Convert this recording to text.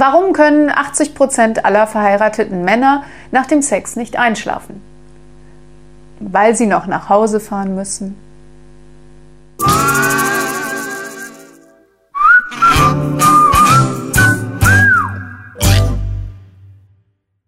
Warum können 80 Prozent aller verheirateten Männer nach dem Sex nicht einschlafen? Weil sie noch nach Hause fahren müssen,